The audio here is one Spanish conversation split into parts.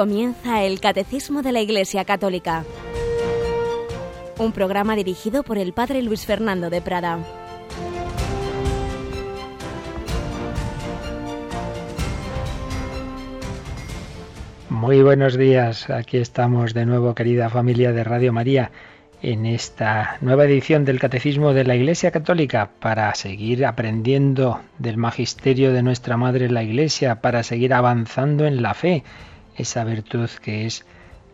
Comienza el Catecismo de la Iglesia Católica, un programa dirigido por el Padre Luis Fernando de Prada. Muy buenos días, aquí estamos de nuevo querida familia de Radio María en esta nueva edición del Catecismo de la Iglesia Católica para seguir aprendiendo del magisterio de nuestra Madre la Iglesia, para seguir avanzando en la fe, esa virtud que es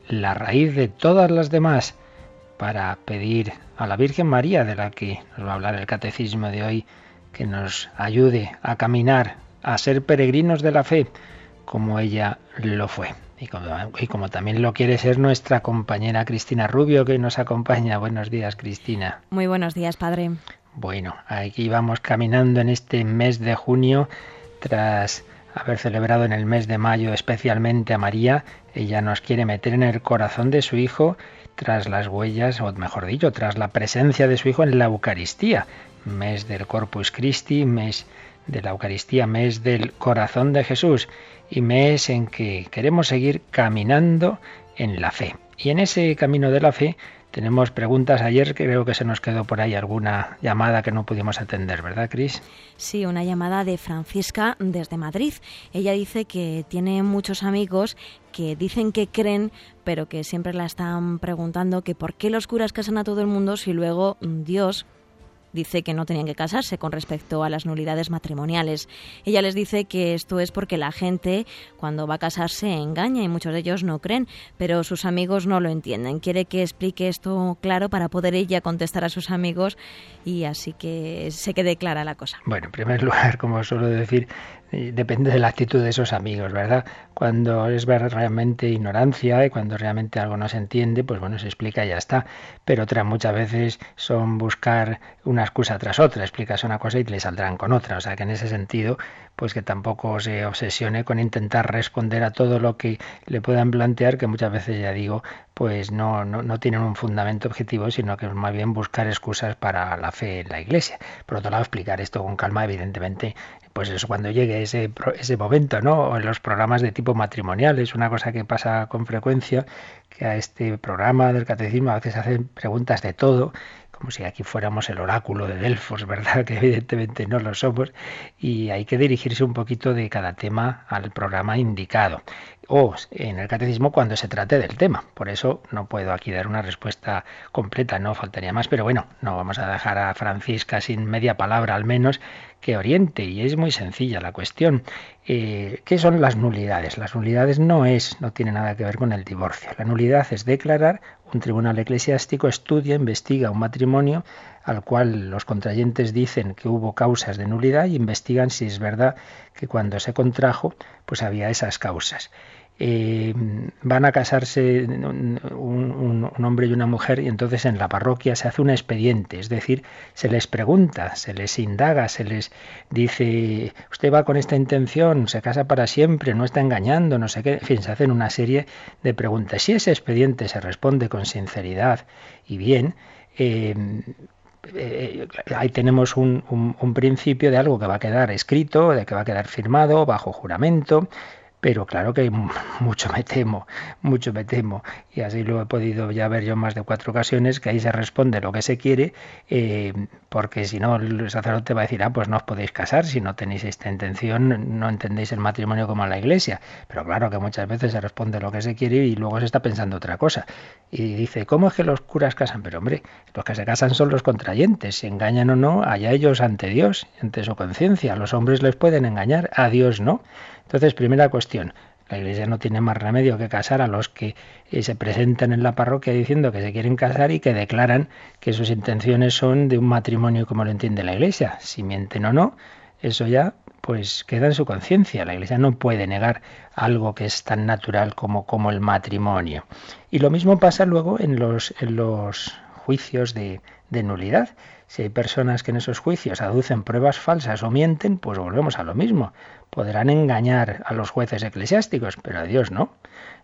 la raíz de todas las demás, para pedir a la Virgen María, de la que nos va a hablar el Catecismo de hoy, que nos ayude a caminar, a ser peregrinos de la fe, como ella lo fue. Y como, también lo quiere ser nuestra compañera Cristina Rubio, que nos acompaña. Buenos días, Cristina. Muy buenos días, padre. Bueno, aquí vamos caminando en este mes de junio, tras haber celebrado en el mes de mayo especialmente a María. Ella nos quiere meter en el corazón de su Hijo tras las huellas, o mejor dicho, tras la presencia de su Hijo en la Eucaristía. Mes del Corpus Christi, mes de la Eucaristía, mes del corazón de Jesús y mes en que queremos seguir caminando en la fe. Y en ese camino de la fe tenemos preguntas. Ayer creo que se nos quedó por ahí alguna llamada que no pudimos atender, ¿verdad, Cris? Sí, una llamada de Francisca desde Madrid. Ella dice que tiene muchos amigos que dicen que creen, pero que siempre la están preguntando que por qué los curas casan a todo el mundo si luego Dios, dice que no tenían que casarse con respecto a las nulidades matrimoniales. Ella les dice que esto es porque la gente cuando va a casarse engaña y muchos de ellos no creen, pero sus amigos no lo entienden. Quiere que explique esto claro para poder ella contestar a sus amigos y así que se quede clara la cosa. Bueno, en primer lugar, como suelo decir, depende de la actitud de esos amigos, ¿verdad? Cuando es realmente ignorancia y cuando realmente algo no se entiende, pues bueno, se explica y ya está. Pero otras muchas veces son buscar una excusa tras otra, explicas una cosa y le saldrán con otra. O sea que en ese sentido, pues que tampoco se obsesione con intentar responder a todo lo que le puedan plantear, que muchas veces ya digo, pues no, no, no tienen un fundamento objetivo, sino que es más bien buscar excusas para la fe en la Iglesia. Por otro lado, explicar esto con calma, evidentemente, pues eso cuando llegue ese, ese momento, ¿no? en los programas de tipo matrimonial, es una cosa que pasa con frecuencia, que a este programa del catecismo a veces hacen preguntas de todo, como si aquí fuéramos el oráculo de Delfos, ¿verdad? Que evidentemente no lo somos, y hay que dirigirse un poquito de cada tema al programa indicado o en el catecismo cuando se trate del tema. Por eso no puedo aquí dar una respuesta completa, no faltaría más, pero bueno, no vamos a dejar a Francisca sin media palabra al menos que oriente y es muy sencilla la cuestión. Eh, ¿Qué son las nulidades? Las nulidades no es, no tiene nada que ver con el divorcio. La nulidad es declarar un tribunal eclesiástico estudia, investiga un matrimonio al cual los contrayentes dicen que hubo causas de nulidad y investigan si es verdad que cuando se contrajo pues había esas causas. Eh, van a casarse un, hombre y una mujer y entonces en la parroquia se hace un expediente, es decir, se les pregunta, se les indaga, se les dice, usted va con esta intención, se casa para siempre, no está engañando, no sé qué, en fin, se hacen una serie de preguntas. Si ese expediente se responde con sinceridad y bien, eh, eh, ahí tenemos un, principio de algo que va a quedar escrito, de que va a quedar firmado bajo juramento, pero claro que mucho me temo, mucho me temo, y así lo he podido ya ver yo más de cuatro ocasiones, que ahí se responde lo que se quiere, eh, porque si no el sacerdote va a decir, ah, pues no os podéis casar, si no tenéis esta intención, no entendéis el matrimonio como la iglesia, pero claro que muchas veces se responde lo que se quiere y luego se está pensando otra cosa. Y dice, ¿cómo es que los curas casan? Pero hombre, los que se casan son los contrayentes, si engañan o no, allá ellos ante Dios, ante su conciencia, los hombres les pueden engañar, a Dios no. Entonces, primera cuestión, la Iglesia no tiene más remedio que casar a los que eh, se presentan en la parroquia diciendo que se quieren casar y que declaran que sus intenciones son de un matrimonio como lo entiende la Iglesia. Si mienten o no, eso ya pues queda en su conciencia. La Iglesia no puede negar algo que es tan natural como, como el matrimonio. Y lo mismo pasa luego en los, en los juicios de, de nulidad. Si hay personas que en esos juicios aducen pruebas falsas o mienten, pues volvemos a lo mismo. Podrán engañar a los jueces eclesiásticos, pero a Dios no.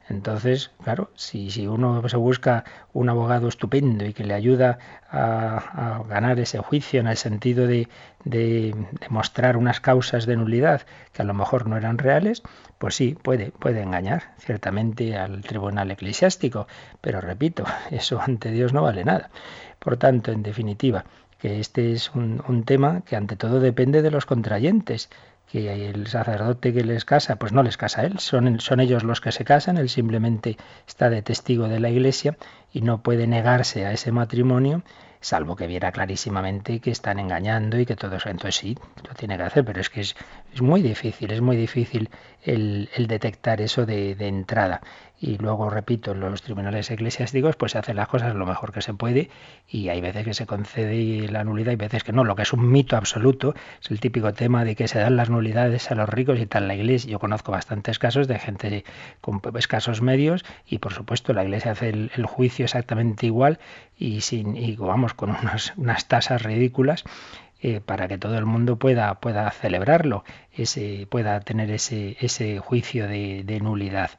Entonces, claro, si, si uno se busca un abogado estupendo y que le ayuda a, ganar ese juicio en el sentido de, de demostrar unas causas de nulidad que a lo mejor no eran reales, pues sí, puede, puede engañar ciertamente al tribunal eclesiástico, pero repito, eso ante Dios no vale nada. Por tanto, en definitiva, que este es un, un tema que ante todo depende de los contrayentes que el sacerdote que les casa, pues no les casa él, son, son ellos los que se casan, él simplemente está de testigo de la iglesia y no puede negarse a ese matrimonio, salvo que viera clarísimamente que están engañando y que todo eso. Entonces sí, lo tiene que hacer, pero es que es, es muy difícil, es muy difícil el, el detectar eso de, de entrada y luego, repito, en los tribunales eclesiásticos pues se hacen las cosas lo mejor que se puede y hay veces que se concede la nulidad y veces que no. Lo que es un mito absoluto es el típico tema de que se dan las nulidades a los ricos y tal. La iglesia, yo conozco bastantes casos de gente con escasos medios y por supuesto la iglesia hace el, juicio exactamente igual y, sin, y vamos con unas, unas tasas ridículas eh, para que todo el mundo pueda, pueda celebrarlo, ese, pueda tener ese, ese juicio de, de nulidad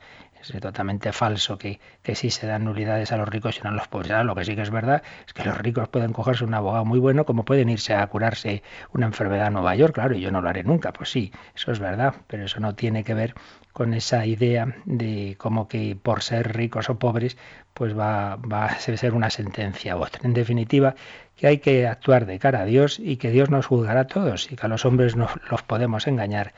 es totalmente falso que, que sí se dan nulidades a los ricos y no a los pobres. lo que sí que es verdad es que los ricos pueden cogerse un abogado muy bueno como pueden irse a curarse una enfermedad en Nueva York, claro, y yo no lo haré nunca. Pues sí, eso es verdad, pero eso no tiene que ver con esa idea de como que por ser ricos o pobres pues va, va a ser una sentencia u otra. En definitiva, que hay que actuar de cara a Dios y que Dios nos juzgará a todos y que a los hombres no los podemos engañar,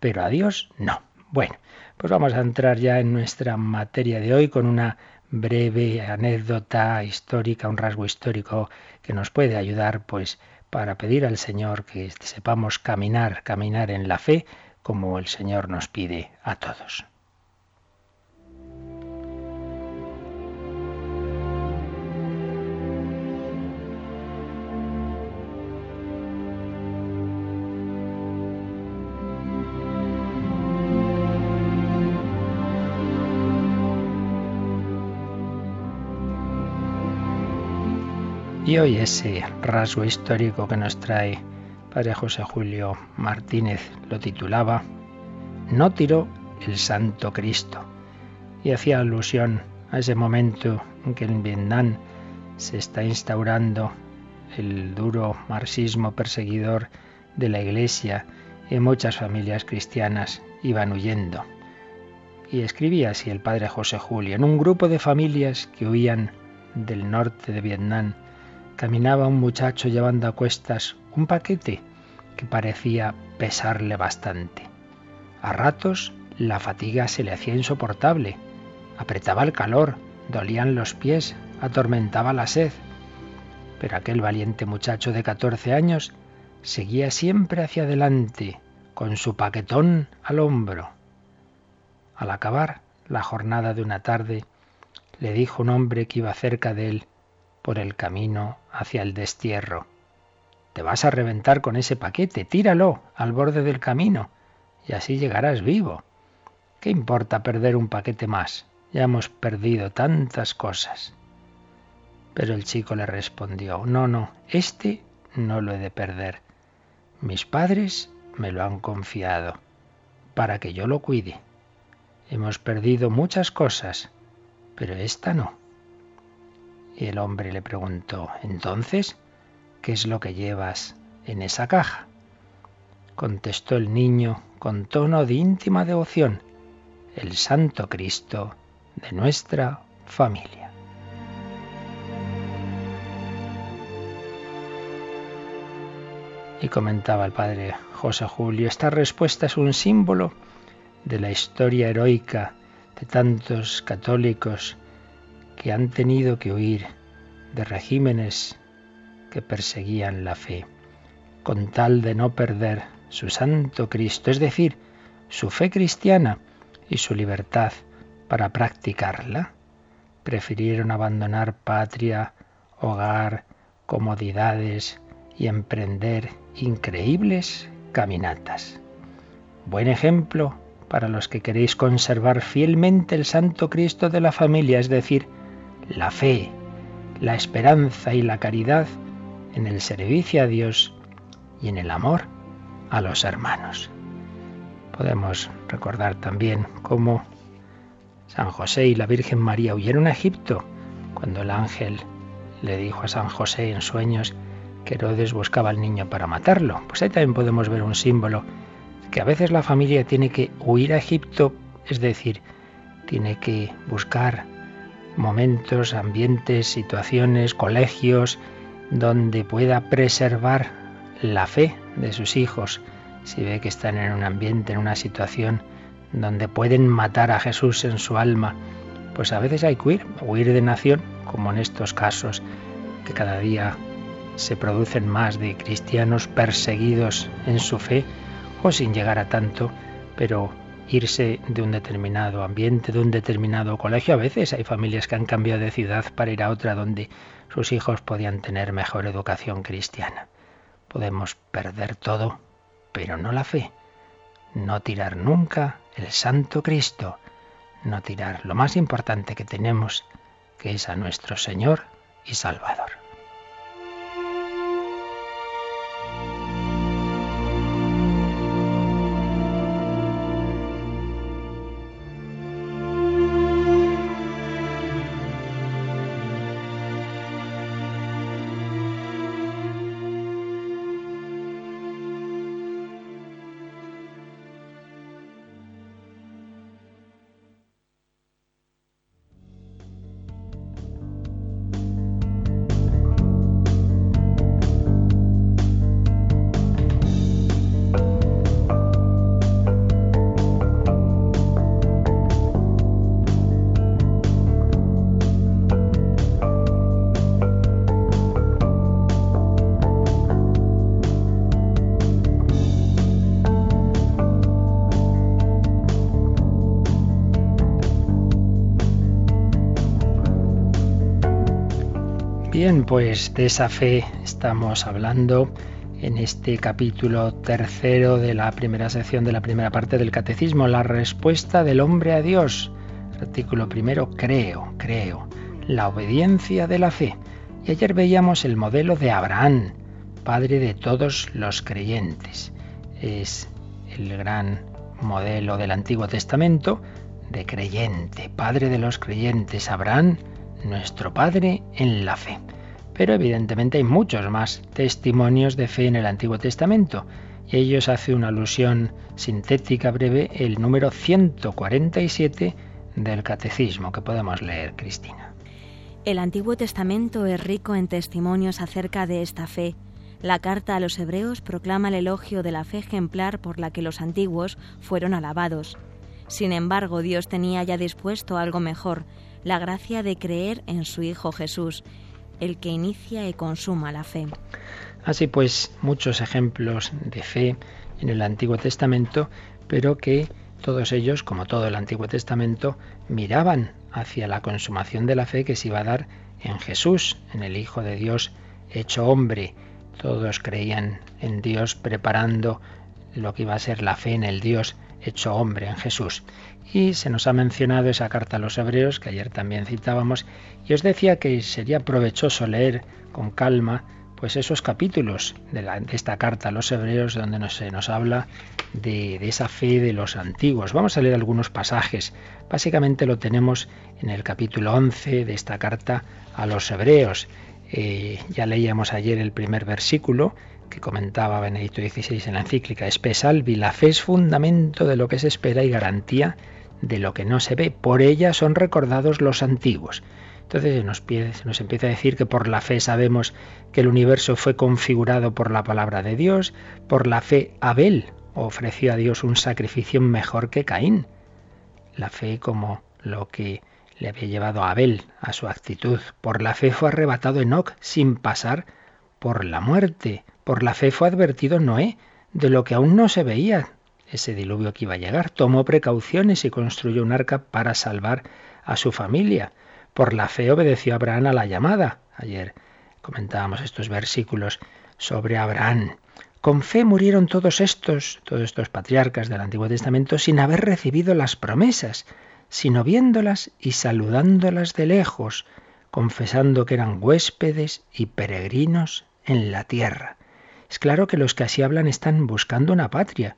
pero a Dios no. Bueno, pues vamos a entrar ya en nuestra materia de hoy con una breve anécdota histórica, un rasgo histórico que nos puede ayudar pues para pedir al Señor que sepamos caminar, caminar en la fe como el Señor nos pide a todos. Y hoy ese rasgo histórico que nos trae Padre José Julio Martínez lo titulaba No tiró el Santo Cristo y hacía alusión a ese momento en que en Vietnam se está instaurando el duro marxismo perseguidor de la Iglesia y muchas familias cristianas iban huyendo. Y escribía así el padre José Julio, en un grupo de familias que huían del norte de Vietnam, caminaba un muchacho llevando a cuestas un paquete que parecía pesarle bastante. A ratos la fatiga se le hacía insoportable, apretaba el calor, dolían los pies, atormentaba la sed. Pero aquel valiente muchacho de 14 años seguía siempre hacia adelante, con su paquetón al hombro. Al acabar la jornada de una tarde, le dijo un hombre que iba cerca de él por el camino hacia el destierro. Te vas a reventar con ese paquete, tíralo al borde del camino y así llegarás vivo. ¿Qué importa perder un paquete más? Ya hemos perdido tantas cosas. Pero el chico le respondió, no, no, este no lo he de perder. Mis padres me lo han confiado para que yo lo cuide. Hemos perdido muchas cosas, pero esta no. Y el hombre le preguntó, entonces, ¿qué es lo que llevas en esa caja? Contestó el niño con tono de íntima devoción, el Santo Cristo de nuestra familia. Y comentaba el padre José Julio, esta respuesta es un símbolo de la historia heroica de tantos católicos que han tenido que huir de regímenes que perseguían la fe, con tal de no perder su santo Cristo, es decir, su fe cristiana y su libertad para practicarla. Prefirieron abandonar patria, hogar, comodidades y emprender increíbles caminatas. Buen ejemplo para los que queréis conservar fielmente el Santo Cristo de la familia, es decir, la fe, la esperanza y la caridad en el servicio a Dios y en el amor a los hermanos. Podemos recordar también cómo San José y la Virgen María huyeron a Egipto cuando el ángel le dijo a San José en sueños que Herodes buscaba al niño para matarlo. Pues ahí también podemos ver un símbolo que a veces la familia tiene que huir a Egipto, es decir, tiene que buscar momentos, ambientes, situaciones, colegios, donde pueda preservar la fe de sus hijos. Si ve que están en un ambiente, en una situación donde pueden matar a Jesús en su alma, pues a veces hay que huir, huir de nación, como en estos casos que cada día se producen más de cristianos perseguidos en su fe, o sin llegar a tanto, pero irse de un determinado ambiente, de un determinado colegio. A veces hay familias que han cambiado de ciudad para ir a otra donde sus hijos podían tener mejor educación cristiana. Podemos perder todo, pero no la fe. No tirar nunca el Santo Cristo. No tirar lo más importante que tenemos, que es a nuestro Señor y Salvador. Pues de esa fe estamos hablando en este capítulo tercero de la primera sección de la primera parte del Catecismo, la respuesta del hombre a Dios. Artículo primero, creo, creo, la obediencia de la fe. Y ayer veíamos el modelo de Abraham, padre de todos los creyentes. Es el gran modelo del Antiguo Testamento de creyente, padre de los creyentes, Abraham, nuestro Padre en la fe. Pero evidentemente hay muchos más testimonios de fe en el Antiguo Testamento. Y ellos hace una alusión sintética breve el número 147 del Catecismo que podemos leer, Cristina. El Antiguo Testamento es rico en testimonios acerca de esta fe. La carta a los hebreos proclama el elogio de la fe ejemplar por la que los antiguos fueron alabados. Sin embargo, Dios tenía ya dispuesto algo mejor, la gracia de creer en su Hijo Jesús, el que inicia y consuma la fe. Así pues, muchos ejemplos de fe en el Antiguo Testamento, pero que todos ellos, como todo el Antiguo Testamento, miraban hacia la consumación de la fe que se iba a dar en Jesús, en el Hijo de Dios hecho hombre. Todos creían en Dios preparando lo que iba a ser la fe en el Dios hecho hombre, en Jesús. Y se nos ha mencionado esa carta a los hebreos, que ayer también citábamos, y os decía que sería provechoso leer con calma pues esos capítulos de, esta carta a los hebreos donde se nos habla de, esa fe de los antiguos. Vamos a leer algunos pasajes. Básicamente lo tenemos en el capítulo 11 de esta carta a los hebreos. Eh, ya leíamos ayer el primer versículo que comentaba Benedicto XVI en la encíclica Espesalvi. La fe es fundamento de lo que se espera y garantía de lo que no se ve. Por ella son recordados los antiguos. Entonces nos, nos empieza a decir que por la fe sabemos que el universo fue configurado por la palabra de Dios, por la fe Abel ofreció a Dios un sacrificio mejor que Caín. La fe como lo que le había llevado a Abel a su actitud. Por la fe fue arrebatado Enoch sin pasar por la muerte. Por la fe fue advertido Noé de lo que aún no se veía, ese diluvio que iba a llegar. Tomó precauciones y construyó un arca para salvar a su familia. Por la fe obedeció Abraham a la llamada. Ayer comentábamos estos versículos sobre Abraham. Con fe murieron todos estos, todos estos patriarcas del Antiguo Testamento sin haber recibido las promesas, sino viéndolas y saludándolas de lejos, confesando que eran huéspedes y peregrinos en la tierra. Es claro que los que así hablan están buscando una patria,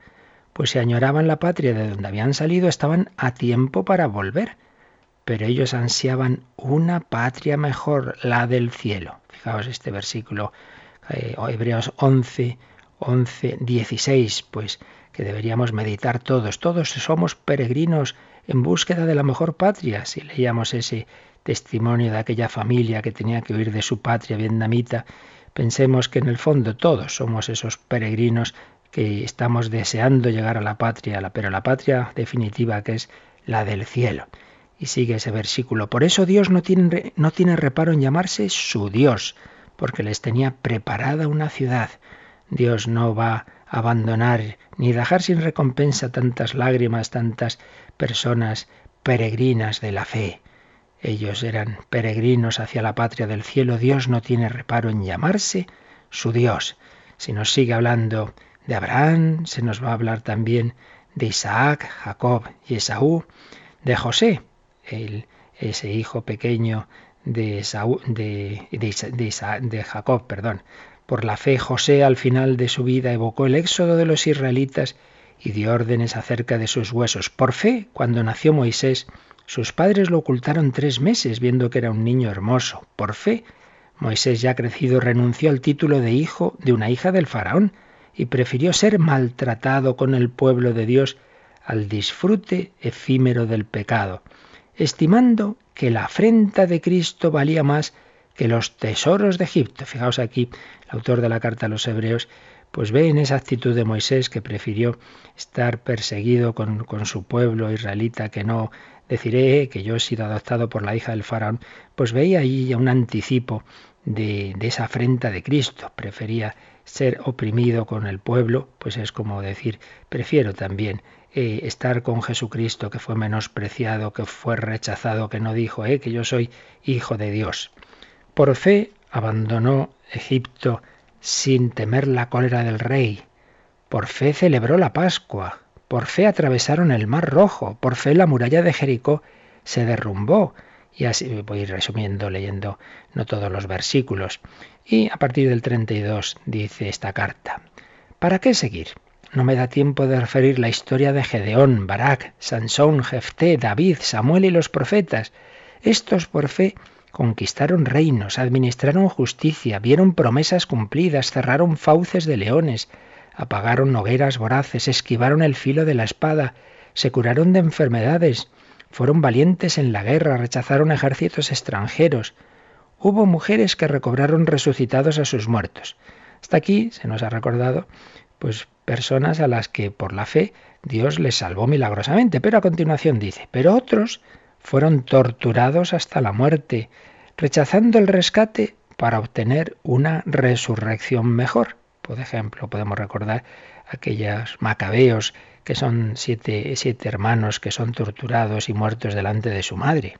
pues si añoraban la patria de donde habían salido estaban a tiempo para volver. pero ellos ansiaban una patria mejor, la del cielo. Fijaos este versículo, eh, Hebreos 11, 11, 16, pues que deberíamos meditar todos. Todos somos peregrinos en búsqueda de la mejor patria. Si leíamos ese testimonio de aquella familia que tenía que huir de su patria vietnamita, pensemos que en el fondo todos somos esos peregrinos que estamos deseando llegar a la patria, pero la patria definitiva que es la del cielo. Y sigue ese versículo. Por eso Dios no tiene, no tiene reparo en llamarse su Dios, porque les tenía preparada una ciudad. Dios no va a abandonar ni dejar sin recompensa tantas lágrimas, tantas personas peregrinas de la fe. Ellos eran peregrinos hacia la patria del cielo. Dios no tiene reparo en llamarse su Dios. Si nos sigue hablando de Abraham, se nos va a hablar también de Isaac, Jacob y Esaú, de José, el, ese hijo pequeño de, de, de, de Jacob, perdón. Por la fe, José al final de su vida evocó el éxodo de los israelitas y dio órdenes acerca de sus huesos. Por fe, cuando nació Moisés, sus padres lo ocultaron tres meses, viendo que era un niño hermoso. Por fe, Moisés ya crecido renunció al título de hijo de una hija del faraón y prefirió ser maltratado con el pueblo de Dios al disfrute efímero del pecado, estimando que la afrenta de Cristo valía más que los tesoros de Egipto. Fijaos aquí, el autor de la carta a los hebreos, pues ve en esa actitud de Moisés que prefirió estar perseguido con, con su pueblo israelita que no deciré que yo he sido adoptado por la hija del faraón, pues veía ahí un anticipo de, de esa afrenta de Cristo. Prefería ser oprimido con el pueblo, pues es como decir, prefiero también eh, estar con Jesucristo, que fue menospreciado, que fue rechazado, que no dijo, eh, que yo soy hijo de Dios. Por fe abandonó Egipto sin temer la cólera del rey. Por fe celebró la Pascua. Por fe atravesaron el Mar Rojo. Por fe la muralla de Jericó se derrumbó. Y así voy resumiendo, leyendo no todos los versículos. Y a partir del 32 dice esta carta. ¿Para qué seguir? No me da tiempo de referir la historia de Gedeón, Barak, Sansón, Jefté, David, Samuel y los profetas. Estos por fe conquistaron reinos, administraron justicia, vieron promesas cumplidas, cerraron fauces de leones, apagaron hogueras voraces, esquivaron el filo de la espada, se curaron de enfermedades, fueron valientes en la guerra, rechazaron ejércitos extranjeros. Hubo mujeres que recobraron resucitados a sus muertos. Hasta aquí se nos ha recordado, pues personas a las que por la fe Dios les salvó milagrosamente. Pero a continuación dice, pero otros fueron torturados hasta la muerte, rechazando el rescate para obtener una resurrección mejor. Por ejemplo, podemos recordar aquellos macabeos que son siete, siete hermanos que son torturados y muertos delante de su madre.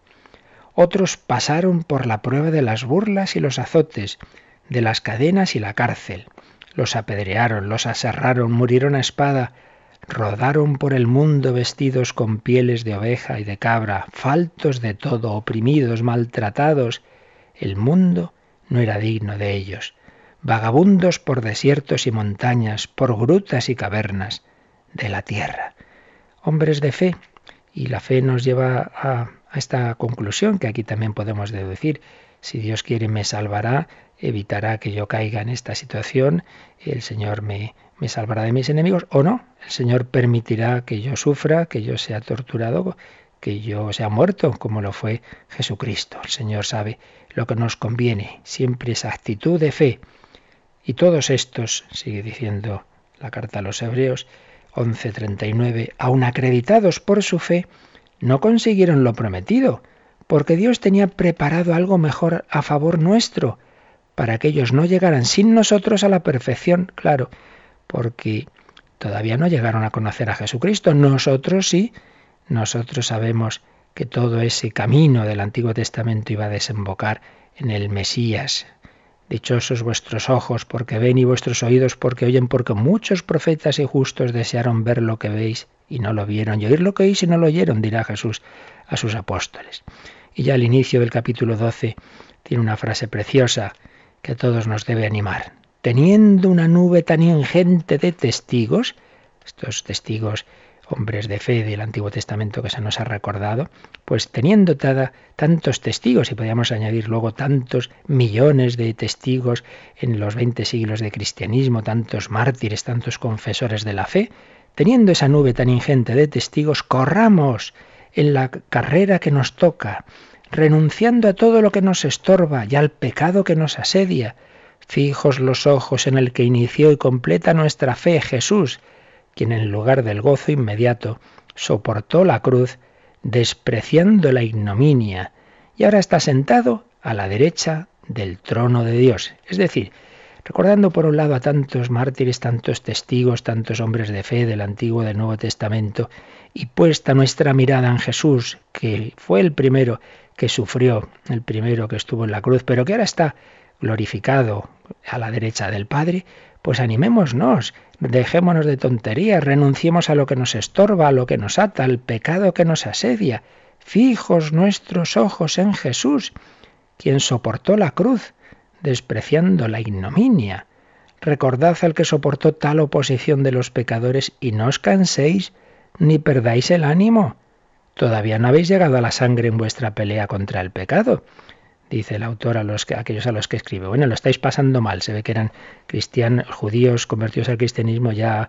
Otros pasaron por la prueba de las burlas y los azotes, de las cadenas y la cárcel. Los apedrearon, los aserraron, murieron a espada, rodaron por el mundo vestidos con pieles de oveja y de cabra, faltos de todo, oprimidos, maltratados. El mundo no era digno de ellos. Vagabundos por desiertos y montañas, por grutas y cavernas de la tierra. Hombres de fe. Y la fe nos lleva a, a esta conclusión que aquí también podemos deducir. Si Dios quiere me salvará, evitará que yo caiga en esta situación, el Señor me, me salvará de mis enemigos o no, el Señor permitirá que yo sufra, que yo sea torturado, que yo sea muerto, como lo fue Jesucristo. El Señor sabe lo que nos conviene, siempre esa actitud de fe. Y todos estos, sigue diciendo la carta a los Hebreos 11:39, aun acreditados por su fe, no consiguieron lo prometido, porque Dios tenía preparado algo mejor a favor nuestro, para que ellos no llegaran sin nosotros a la perfección, claro, porque todavía no llegaron a conocer a Jesucristo. Nosotros sí, nosotros sabemos que todo ese camino del Antiguo Testamento iba a desembocar en el Mesías. Dichosos vuestros ojos porque ven y vuestros oídos porque oyen, porque muchos profetas y justos desearon ver lo que veis y no lo vieron, y oír lo que oís y no lo oyeron, dirá Jesús a sus apóstoles. Y ya al inicio del capítulo 12 tiene una frase preciosa que a todos nos debe animar. Teniendo una nube tan ingente de testigos, estos testigos hombres de fe del Antiguo Testamento que se nos ha recordado, pues teniendo tantos testigos, y podríamos añadir luego tantos millones de testigos en los 20 siglos de cristianismo, tantos mártires, tantos confesores de la fe, teniendo esa nube tan ingente de testigos, corramos en la carrera que nos toca, renunciando a todo lo que nos estorba y al pecado que nos asedia, fijos los ojos en el que inició y completa nuestra fe, Jesús, quien en lugar del gozo inmediato soportó la cruz, despreciando la ignominia, y ahora está sentado a la derecha del trono de Dios. Es decir, recordando por un lado a tantos mártires, tantos testigos, tantos hombres de fe del Antiguo y del Nuevo Testamento, y puesta nuestra mirada en Jesús, que fue el primero que sufrió, el primero que estuvo en la cruz, pero que ahora está glorificado a la derecha del Padre, pues animémonos, dejémonos de tonterías, renunciemos a lo que nos estorba, a lo que nos ata, al pecado que nos asedia. Fijos nuestros ojos en Jesús, quien soportó la cruz, despreciando la ignominia. Recordad al que soportó tal oposición de los pecadores y no os canséis ni perdáis el ánimo. Todavía no habéis llegado a la sangre en vuestra pelea contra el pecado dice el autor a los que, aquellos a los que escribe. Bueno, lo estáis pasando mal. Se ve que eran cristianos, judíos convertidos al cristianismo ya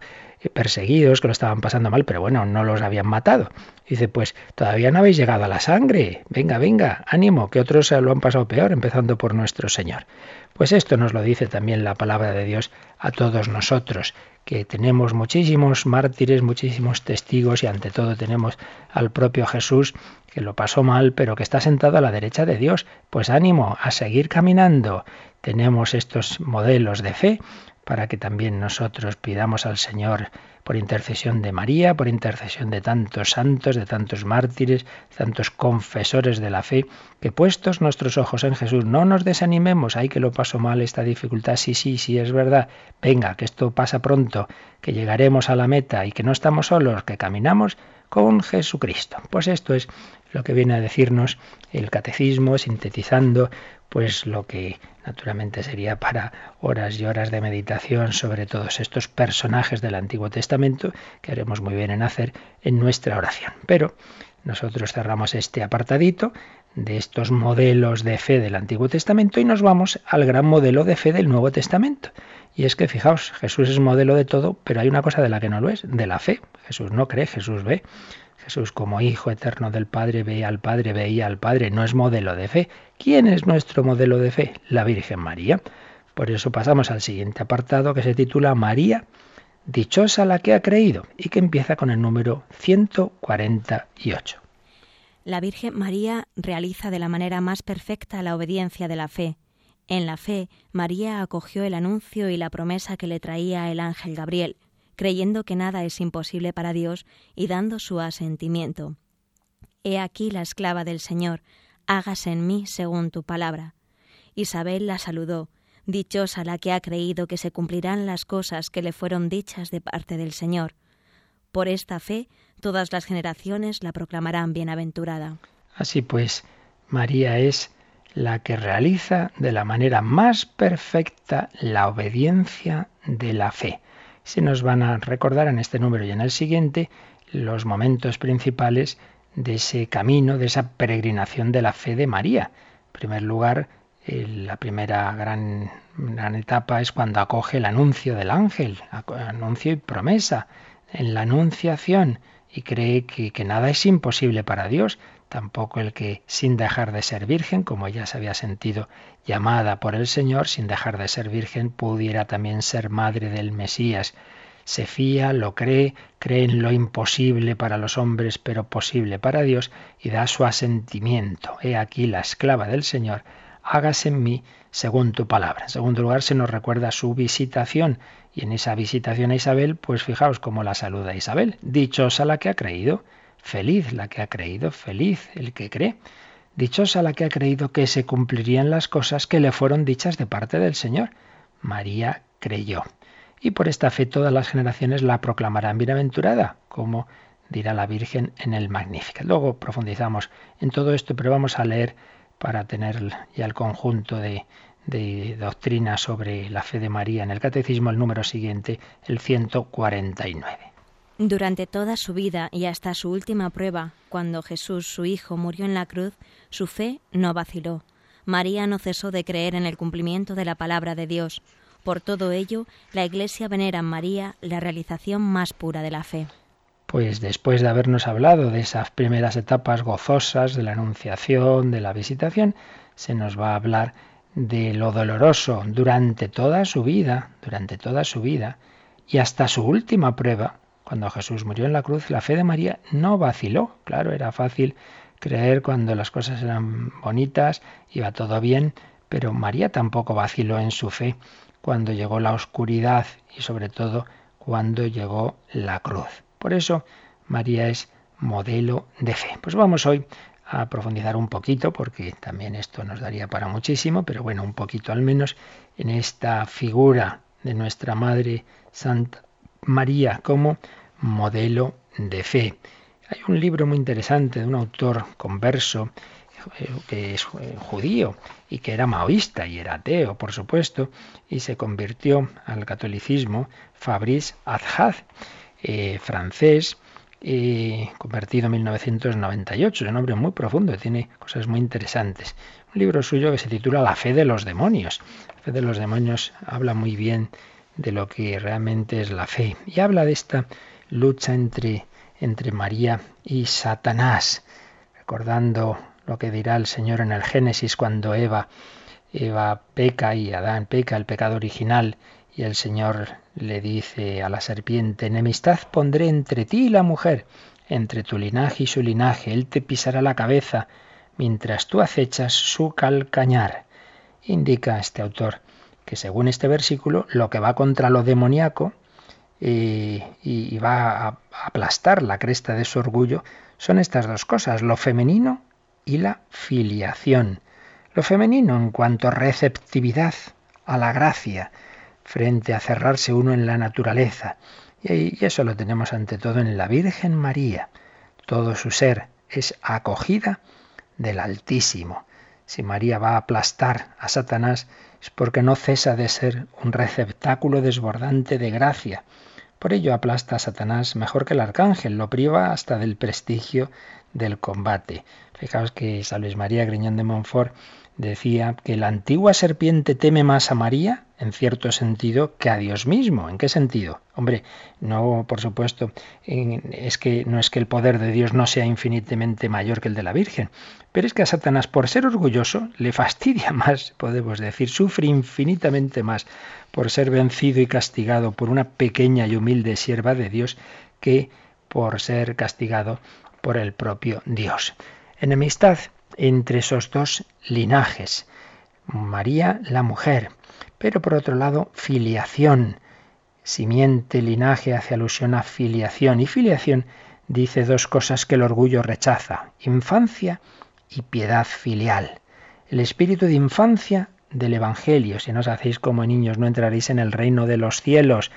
perseguidos, que lo estaban pasando mal, pero bueno, no los habían matado. Dice, pues todavía no habéis llegado a la sangre. Venga, venga, ánimo, que otros lo han pasado peor, empezando por nuestro Señor. Pues esto nos lo dice también la palabra de Dios a todos nosotros, que tenemos muchísimos mártires, muchísimos testigos y ante todo tenemos al propio Jesús que lo pasó mal, pero que está sentado a la derecha de Dios. Pues ánimo a seguir caminando. Tenemos estos modelos de fe para que también nosotros pidamos al Señor por intercesión de María, por intercesión de tantos santos, de tantos mártires, tantos confesores de la fe, que puestos nuestros ojos en Jesús, no nos desanimemos, ay que lo paso mal esta dificultad, sí, sí, sí, es verdad, venga, que esto pasa pronto, que llegaremos a la meta y que no estamos solos, que caminamos con Jesucristo. Pues esto es lo que viene a decirnos el catecismo, sintetizando pues lo que naturalmente sería para horas y horas de meditación sobre todos estos personajes del Antiguo Testamento, que haremos muy bien en hacer en nuestra oración. Pero nosotros cerramos este apartadito de estos modelos de fe del Antiguo Testamento y nos vamos al gran modelo de fe del Nuevo Testamento. Y es que fijaos, Jesús es modelo de todo, pero hay una cosa de la que no lo es, de la fe. Jesús no cree, Jesús ve. Jesús como Hijo eterno del Padre veía al Padre, veía al Padre, no es modelo de fe. ¿Quién es nuestro modelo de fe? La Virgen María. Por eso pasamos al siguiente apartado que se titula María, dichosa la que ha creído y que empieza con el número 148. La Virgen María realiza de la manera más perfecta la obediencia de la fe. En la fe, María acogió el anuncio y la promesa que le traía el ángel Gabriel creyendo que nada es imposible para Dios y dando su asentimiento. He aquí la esclava del Señor, hágase en mí según tu palabra. Isabel la saludó, dichosa la que ha creído que se cumplirán las cosas que le fueron dichas de parte del Señor. Por esta fe todas las generaciones la proclamarán bienaventurada. Así pues, María es la que realiza de la manera más perfecta la obediencia de la fe se nos van a recordar en este número y en el siguiente los momentos principales de ese camino, de esa peregrinación de la fe de María. En primer lugar, la primera gran, etapa es cuando acoge el anuncio del ángel, anuncio y promesa, en la anunciación, y cree que nada es imposible para Dios tampoco el que sin dejar de ser virgen, como ella se había sentido llamada por el Señor, sin dejar de ser virgen, pudiera también ser madre del Mesías. Se fía, lo cree, cree en lo imposible para los hombres, pero posible para Dios, y da su asentimiento. He aquí la esclava del Señor, hágase en mí según tu palabra. En segundo lugar, se nos recuerda su visitación, y en esa visitación a Isabel, pues fijaos cómo la saluda Isabel, dichosa la que ha creído Feliz la que ha creído, feliz el que cree. Dichosa la que ha creído que se cumplirían las cosas que le fueron dichas de parte del Señor. María creyó. Y por esta fe todas las generaciones la proclamarán bienaventurada, como dirá la Virgen en el Magnífico. Luego profundizamos en todo esto, pero vamos a leer para tener ya el conjunto de, de doctrina sobre la fe de María en el Catecismo, el número siguiente, el 149. Durante toda su vida y hasta su última prueba, cuando Jesús, su Hijo, murió en la cruz, su fe no vaciló. María no cesó de creer en el cumplimiento de la palabra de Dios. Por todo ello, la Iglesia venera en María la realización más pura de la fe. Pues después de habernos hablado de esas primeras etapas gozosas de la Anunciación, de la visitación, se nos va a hablar de lo doloroso durante toda su vida, durante toda su vida, y hasta su última prueba, cuando Jesús murió en la cruz, la fe de María no vaciló. Claro, era fácil creer cuando las cosas eran bonitas, iba todo bien, pero María tampoco vaciló en su fe cuando llegó la oscuridad y sobre todo cuando llegó la cruz. Por eso María es modelo de fe. Pues vamos hoy a profundizar un poquito, porque también esto nos daría para muchísimo, pero bueno, un poquito al menos en esta figura de nuestra Madre Santa María como modelo de fe. Hay un libro muy interesante de un autor converso eh, que es eh, judío y que era maoísta y era ateo, por supuesto, y se convirtió al catolicismo, Fabrice Adjad, eh, francés, convertido en 1998. Es un hombre muy profundo, tiene cosas muy interesantes. Un libro suyo que se titula La fe de los demonios. La fe de los demonios habla muy bien de lo que realmente es la fe y habla de esta lucha entre, entre María y Satanás, recordando lo que dirá el Señor en el Génesis cuando Eva, Eva peca y Adán peca, el pecado original, y el Señor le dice a la serpiente, enemistad pondré entre ti y la mujer, entre tu linaje y su linaje, él te pisará la cabeza, mientras tú acechas su calcañar. Indica este autor que según este versículo, lo que va contra lo demoníaco y, va a aplastar la cresta de su orgullo son estas dos cosas, lo femenino y la filiación. Lo femenino en cuanto a receptividad a la gracia, frente a cerrarse uno en la naturaleza. Y eso lo tenemos ante todo en la Virgen María. Todo su ser es acogida del Altísimo. Si María va a aplastar a Satanás es porque no cesa de ser un receptáculo desbordante de gracia por ello aplasta a Satanás mejor que el arcángel, lo priva hasta del prestigio del combate. Fijaos que San Luis María Griñón de Montfort decía que la antigua serpiente teme más a María, en cierto sentido, que a Dios mismo. ¿En qué sentido? Hombre, no, por supuesto, es que no es que el poder de Dios no sea infinitamente mayor que el de la Virgen, pero es que a Satanás, por ser orgulloso, le fastidia más, podemos decir, sufre infinitamente más por ser vencido y castigado por una pequeña y humilde sierva de Dios que por ser castigado por el propio Dios. Enemistad entre esos dos linajes. María la mujer, pero por otro lado filiación. Simiente, linaje hace alusión a filiación. Y filiación dice dos cosas que el orgullo rechaza, infancia y piedad filial. El espíritu de infancia del Evangelio. Si no os hacéis como niños, no entraréis en el reino de los cielos.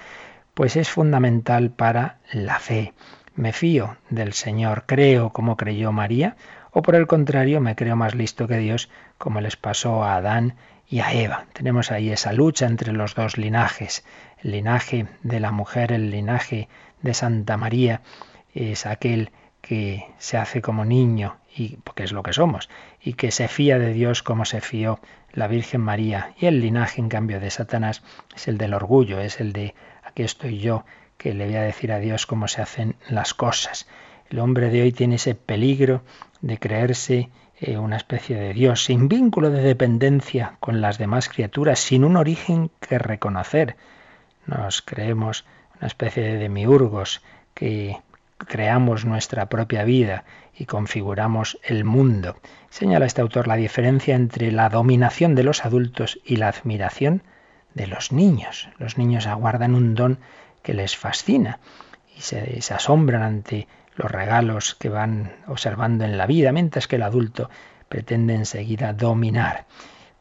Pues es fundamental para la fe. Me fío del Señor, creo como creyó María, o por el contrario, me creo más listo que Dios, como les pasó a Adán y a Eva. Tenemos ahí esa lucha entre los dos linajes. El linaje de la mujer, el linaje de Santa María, es aquel que se hace como niño, y porque es lo que somos, y que se fía de Dios como se fió la Virgen María. Y el linaje, en cambio, de Satanás es el del orgullo, es el de aquí estoy yo, que le voy a decir a Dios cómo se hacen las cosas. El hombre de hoy tiene ese peligro de creerse eh, una especie de Dios, sin vínculo de dependencia con las demás criaturas, sin un origen que reconocer. Nos creemos una especie de demiurgos que creamos nuestra propia vida y configuramos el mundo. Señala este autor la diferencia entre la dominación de los adultos y la admiración de los niños. Los niños aguardan un don que les fascina y se, asombran ante los regalos que van observando en la vida, mientras que el adulto pretende enseguida dominar.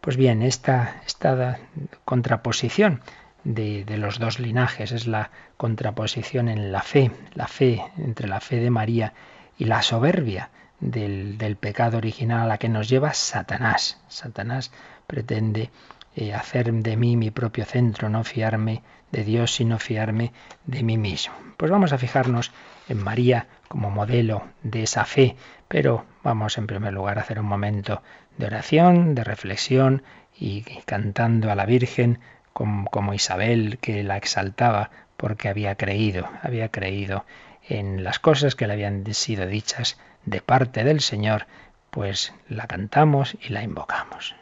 Pues bien, esta, esta contraposición de, los dos linajes es la contraposición en la fe, la fe entre la fe de María y la soberbia del, del pecado original a la que nos lleva Satanás. Satanás pretende eh, hacer de mí mi propio centro, no fiarme de Dios, sino fiarme de mí mismo. Pues vamos a fijarnos en María como modelo de esa fe, pero vamos en primer lugar a hacer un momento de oración, de reflexión y cantando a la Virgen como, como Isabel que la exaltaba porque había creído, había creído en las cosas que le habían sido dichas de parte del Señor, pues la cantamos y la invocamos.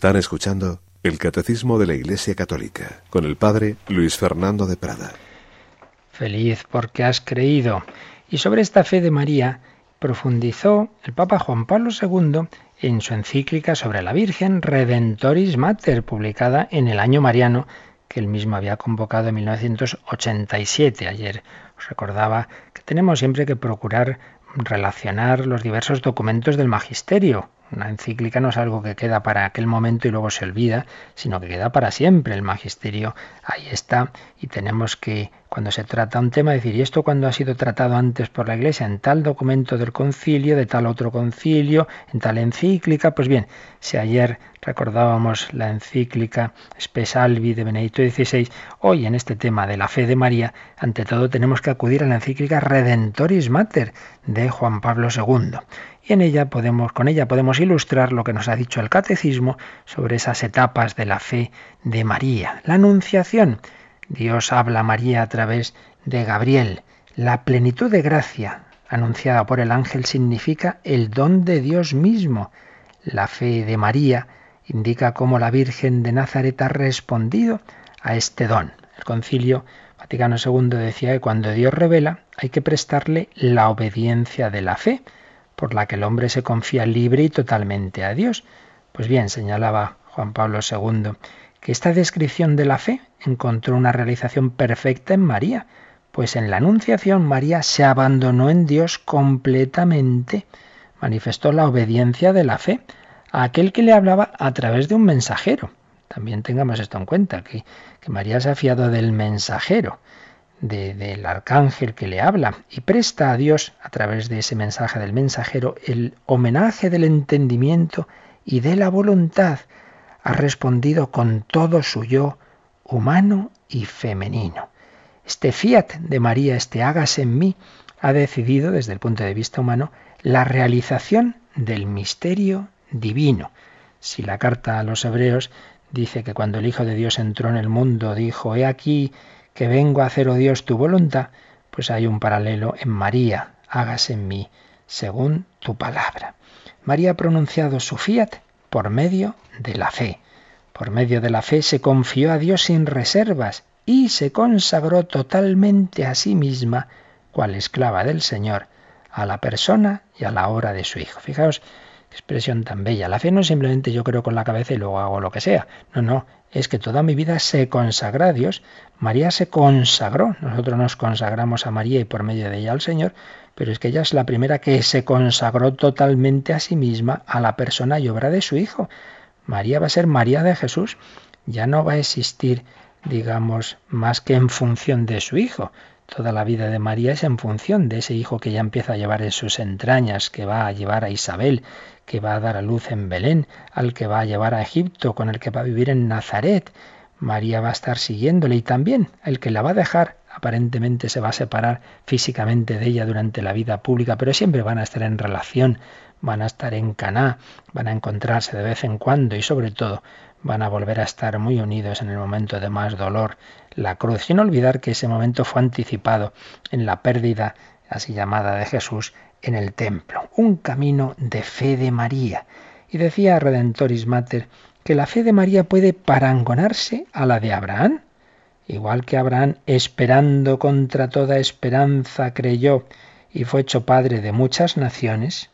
Están escuchando el Catecismo de la Iglesia Católica con el Padre Luis Fernando de Prada. Feliz porque has creído. Y sobre esta fe de María profundizó el Papa Juan Pablo II en su encíclica sobre la Virgen Redentoris Mater, publicada en el año mariano que él mismo había convocado en 1987. Ayer os recordaba que tenemos siempre que procurar relacionar los diversos documentos del magisterio, una encíclica no es algo que queda para aquel momento y luego se olvida, sino que queda para siempre. El magisterio ahí está y tenemos que, cuando se trata un tema, decir, ¿y esto cuando ha sido tratado antes por la Iglesia? En tal documento del concilio, de tal otro concilio, en tal encíclica. Pues bien, si ayer recordábamos la encíclica Spesalvi de Benedicto XVI, hoy en este tema de la fe de María, ante todo tenemos que acudir a la encíclica Redentoris Mater de Juan Pablo II y en ella podemos, con ella podemos ilustrar lo que nos ha dicho el catecismo sobre esas etapas de la fe de María. La anunciación. Dios habla a María a través de Gabriel. La plenitud de gracia anunciada por el ángel significa el don de Dios mismo. La fe de María indica cómo la Virgen de Nazaret ha respondido a este don. El concilio Vaticano II decía que cuando Dios revela, hay que prestarle la obediencia de la fe, por la que el hombre se confía libre y totalmente a Dios. Pues bien, señalaba Juan Pablo II, que esta descripción de la fe encontró una realización perfecta en María, pues en la Anunciación María se abandonó en Dios completamente, manifestó la obediencia de la fe a aquel que le hablaba a través de un mensajero. También tengamos esto en cuenta, que, María se ha fiado del mensajero, del arcángel que le habla, y presta a Dios, a través de ese mensaje del mensajero, el homenaje del entendimiento y de la voluntad. Ha respondido con todo su yo humano y femenino. Este fiat de María, este hágase en mí, ha decidido, desde el punto de vista humano, la realización del misterio divino. Si la carta a los hebreos dice que cuando el Hijo de Dios entró en el mundo dijo, he aquí que vengo a hacer, oh Dios, tu voluntad, pues hay un paralelo en María, hágase en mí según tu palabra. María ha pronunciado su fiat por medio de la fe. Por medio de la fe se confió a Dios sin reservas y se consagró totalmente a sí misma, cual esclava del Señor, a la persona y a la obra de su Hijo. Fijaos expresión tan bella. La fe no es simplemente yo creo con la cabeza y luego hago lo que sea. No, no, es que toda mi vida se consagra a Dios. María se consagró. Nosotros nos consagramos a María y por medio de ella al Señor, pero es que ella es la primera que se consagró totalmente a sí misma, a la persona y obra de su Hijo. María va a ser María de Jesús. Ya no va a existir digamos, más que en función de su hijo. Toda la vida de María es en función de ese hijo que ya empieza a llevar en sus entrañas, que va a llevar a Isabel, que va a dar a luz en Belén, al que va a llevar a Egipto, con el que va a vivir en Nazaret. María va a estar siguiéndole y también el que la va a dejar aparentemente se va a separar físicamente de ella durante la vida pública, pero siempre van a estar en relación, van a estar en Caná, van a encontrarse de vez en cuando y sobre todo van a volver a estar muy unidos en el momento de más dolor, la cruz, sin olvidar que ese momento fue anticipado en la pérdida así llamada de Jesús en el templo, un camino de fe de María. Y decía Redentoris Mater que la fe de María puede parangonarse a la de Abraham, igual que Abraham, esperando contra toda esperanza, creyó y fue hecho padre de muchas naciones,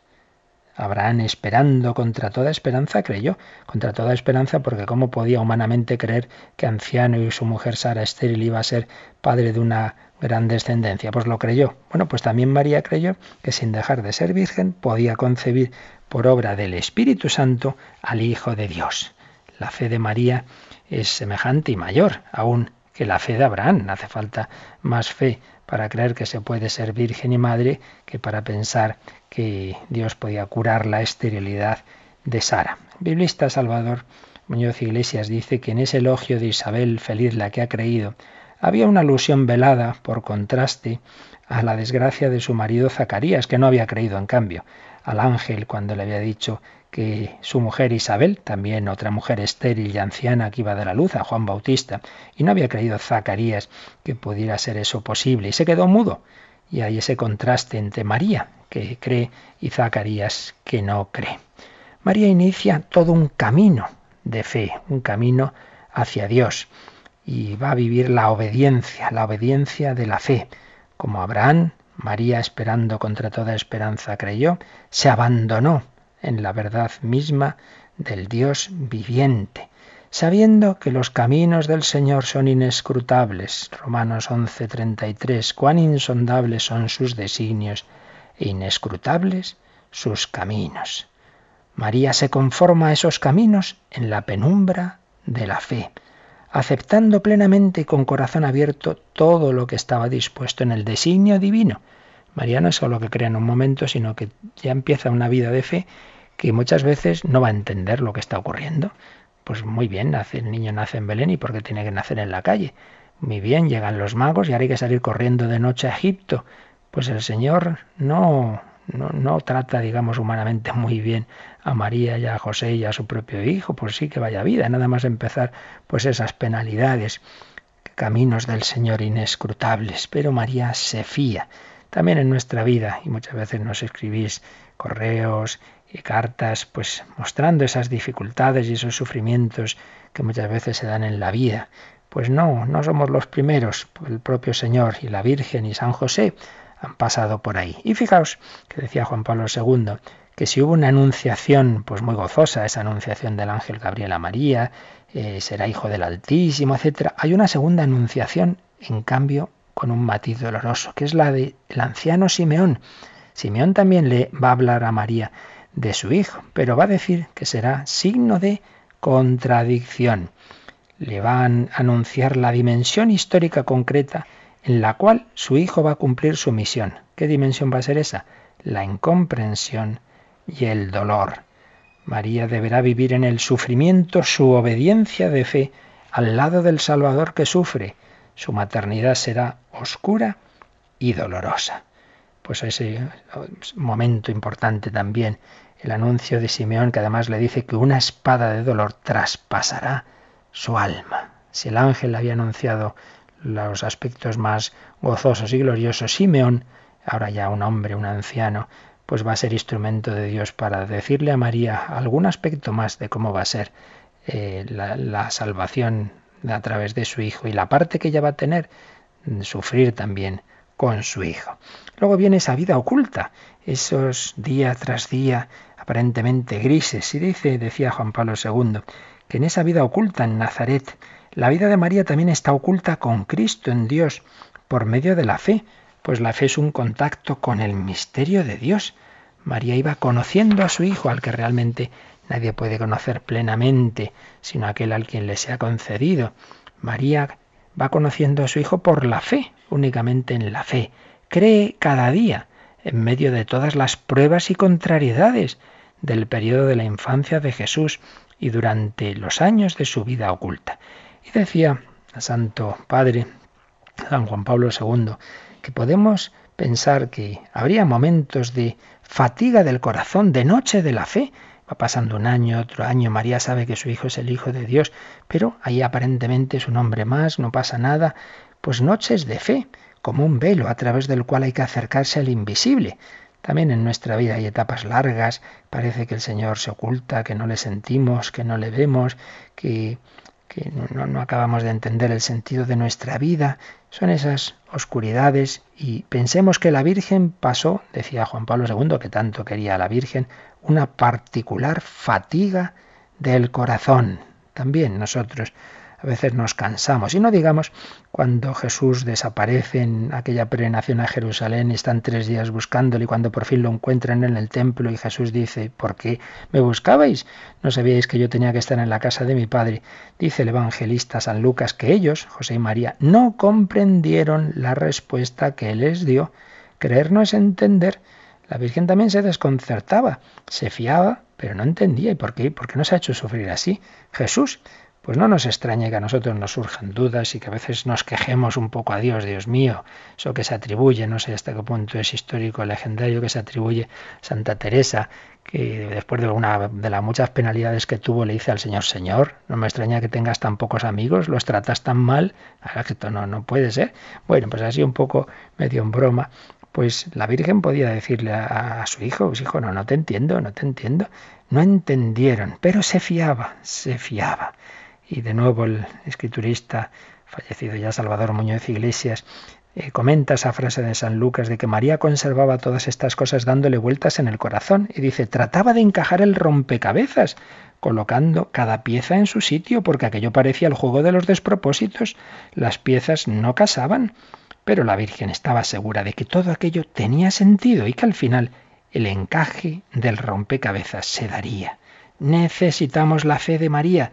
Abraham, esperando contra toda esperanza, creyó. Contra toda esperanza, porque ¿cómo podía humanamente creer que anciano y su mujer Sara estéril iba a ser padre de una gran descendencia? Pues lo creyó. Bueno, pues también María creyó que sin dejar de ser virgen podía concebir por obra del Espíritu Santo al Hijo de Dios. La fe de María es semejante y mayor aún que la fe de Abraham. Hace falta más fe para creer que se puede ser virgen y madre que para pensar que Dios podía curar la esterilidad de Sara. biblista Salvador Muñoz Iglesias dice que en ese elogio de Isabel, feliz la que ha creído, había una alusión velada, por contraste, a la desgracia de su marido Zacarías, que no había creído, en cambio, al ángel cuando le había dicho que su mujer Isabel, también otra mujer estéril y anciana que iba de la luz, a Juan Bautista, y no había creído Zacarías que pudiera ser eso posible, y se quedó mudo. Y hay ese contraste entre María, que cree, y Zacarías, que no cree. María inicia todo un camino de fe, un camino hacia Dios, y va a vivir la obediencia, la obediencia de la fe, como Abraham, María esperando contra toda esperanza creyó, se abandonó en la verdad misma del Dios viviente, sabiendo que los caminos del Señor son inescrutables. Romanos 11:33, cuán insondables son sus designios e inescrutables sus caminos. María se conforma a esos caminos en la penumbra de la fe, aceptando plenamente y con corazón abierto todo lo que estaba dispuesto en el designio divino. María no es solo que crea en un momento, sino que ya empieza una vida de fe que muchas veces no va a entender lo que está ocurriendo. Pues muy bien, nace, el niño nace en Belén y porque tiene que nacer en la calle. Muy bien, llegan los magos y ahora hay que salir corriendo de noche a Egipto. Pues el Señor no, no, trata, digamos, humanamente muy bien a María y a José y a su propio hijo, pues sí que vaya vida, nada más empezar pues esas penalidades, caminos del Señor inescrutables, pero María se fía también en nuestra vida y muchas veces nos escribís correos y cartas pues mostrando esas dificultades y esos sufrimientos que muchas veces se dan en la vida. Pues no, no somos los primeros, el propio Señor y la Virgen y San José han pasado por ahí. Y fijaos que decía Juan Pablo II, que si hubo una anunciación pues muy gozosa, esa anunciación del ángel Gabriel a María, eh, será hijo del Altísimo, etcétera, hay una segunda anunciación, en cambio, con un matiz doloroso, que es la del anciano Simeón. Simeón también le va a hablar a María de su hijo, pero va a decir que será signo de contradicción. Le van a anunciar la dimensión histórica concreta en la cual su hijo va a cumplir su misión. ¿Qué dimensión va a ser esa? La incomprensión y el dolor. María deberá vivir en el sufrimiento su obediencia de fe al lado del Salvador que sufre. Su maternidad será oscura y dolorosa. Pues ese momento importante también el anuncio de Simeón que además le dice que una espada de dolor traspasará su alma. Si el ángel había anunciado los aspectos más gozosos y gloriosos, Simeón, ahora ya un hombre, un anciano, pues va a ser instrumento de Dios para decirle a María algún aspecto más de cómo va a ser eh, la, la salvación a través de su hijo y la parte que ella va a tener, sufrir también con su hijo. Luego viene esa vida oculta, esos día tras día aparentemente grises. Y dice, decía Juan Pablo II, que en esa vida oculta en Nazaret, la vida de María también está oculta con Cristo en Dios por medio de la fe, pues la fe es un contacto con el misterio de Dios. María iba conociendo a su Hijo, al que realmente nadie puede conocer plenamente, sino aquel al quien le sea concedido. María va conociendo a su Hijo por la fe, únicamente en la fe. Cree cada día, en medio de todas las pruebas y contrariedades, del periodo de la infancia de Jesús y durante los años de su vida oculta. Y decía a Santo Padre, San Juan Pablo II, que podemos pensar que habría momentos de fatiga del corazón, de noche de la fe. Va pasando un año, otro año, María sabe que su hijo es el Hijo de Dios, pero ahí aparentemente es un hombre más, no pasa nada. Pues noches de fe, como un velo a través del cual hay que acercarse al invisible. También en nuestra vida hay etapas largas, parece que el Señor se oculta, que no le sentimos, que no le vemos, que, no, no acabamos de entender el sentido de nuestra vida. Son esas oscuridades y pensemos que la Virgen pasó, decía Juan Pablo II, que tanto quería a la Virgen, una particular fatiga del corazón. También nosotros a veces nos cansamos. Y no digamos cuando Jesús desaparece en aquella peregrinación a Jerusalén y están tres días buscándole y cuando por fin lo encuentran en el templo y Jesús dice, ¿por qué me buscabais? ¿No sabíais que yo tenía que estar en la casa de mi padre? Dice el evangelista San Lucas que ellos, José y María, no comprendieron la respuesta que él les dio. Creer no es entender. La Virgen también se desconcertaba, se fiaba, pero no entendía. ¿Y por qué? ¿Por qué nos ha hecho sufrir así? Jesús pues no nos extrañe que a nosotros nos surjan dudas y que a veces nos quejemos un poco a Dios, Dios mío, eso que se atribuye, no sé hasta qué punto es histórico, legendario, que se atribuye Santa Teresa, que después de una de las muchas penalidades que tuvo le dice al Señor, Señor, no me extraña que tengas tan pocos amigos, los tratas tan mal, ahora que esto no, no puede ser. Bueno, pues así un poco medio en broma, pues la Virgen podía decirle a, a, su hijo, pues hijo, no, no te entiendo, no te entiendo. No entendieron, pero se fiaba, se fiaba. Y de nuevo el escriturista, fallecido ya Salvador Muñoz Iglesias, eh, comenta esa frase de San Lucas de que María conservaba todas estas cosas dándole vueltas en el corazón y dice, trataba de encajar el rompecabezas, colocando cada pieza en su sitio, porque aquello parecía el juego de los despropósitos, las piezas no casaban, pero la Virgen estaba segura de que todo aquello tenía sentido y que al final el encaje del rompecabezas se daría. Necesitamos la fe de María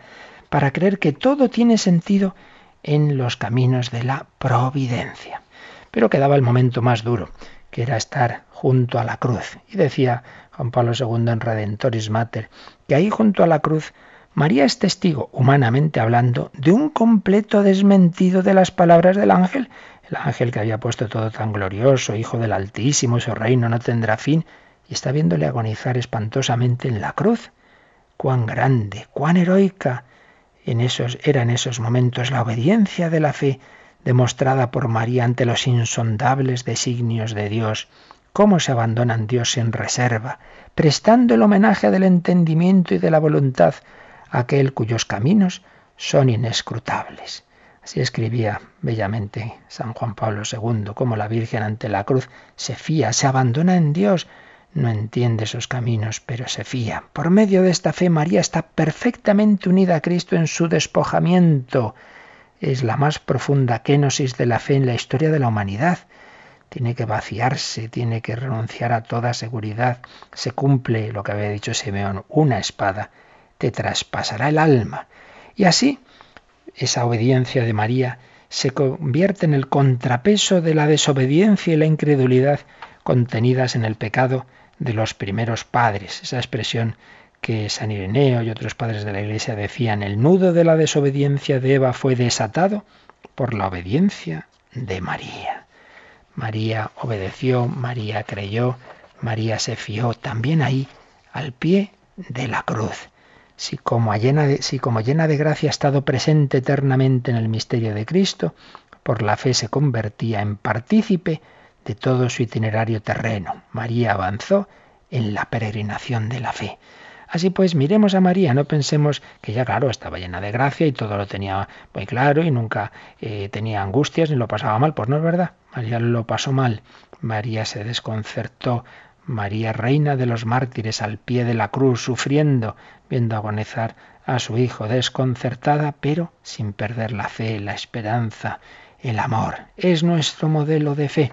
para creer que todo tiene sentido en los caminos de la providencia. Pero quedaba el momento más duro, que era estar junto a la cruz. Y decía Juan Pablo II en Redentoris Mater, que ahí junto a la cruz María es testigo, humanamente hablando, de un completo desmentido de las palabras del ángel, el ángel que había puesto todo tan glorioso, hijo del Altísimo, su reino no tendrá fin, y está viéndole agonizar espantosamente en la cruz. Cuán grande, cuán heroica en esos, era en esos momentos la obediencia de la fe demostrada por María ante los insondables designios de Dios, cómo se abandonan Dios sin reserva, prestando el homenaje del entendimiento y de la voluntad a aquel cuyos caminos son inescrutables. Así escribía bellamente San Juan Pablo II, como la Virgen ante la cruz se fía, se abandona en Dios, no entiende sus caminos, pero se fía. Por medio de esta fe María está perfectamente unida a Cristo en su despojamiento. Es la más profunda kenosis de la fe en la historia de la humanidad. Tiene que vaciarse, tiene que renunciar a toda seguridad. Se cumple lo que había dicho Simeón, una espada te traspasará el alma. Y así, esa obediencia de María se convierte en el contrapeso de la desobediencia y la incredulidad contenidas en el pecado de los primeros padres. Esa expresión que San Ireneo y otros padres de la Iglesia decían, el nudo de la desobediencia de Eva fue desatado por la obediencia de María. María obedeció, María creyó, María se fió también ahí, al pie de la cruz. Si como, llena de, si como llena de gracia ha estado presente eternamente en el misterio de Cristo, por la fe se convertía en partícipe de todo su itinerario terreno. María avanzó en la peregrinación de la fe. Así pues, miremos a María, no pensemos que ya, claro, estaba llena de gracia y todo lo tenía muy claro y nunca eh, tenía angustias ni lo pasaba mal. Pues no es verdad, María lo pasó mal. María se desconcertó, María, reina de los mártires, al pie de la cruz, sufriendo, viendo agonizar a su hijo, desconcertada, pero sin perder la fe, la esperanza, el amor. Es nuestro modelo de fe.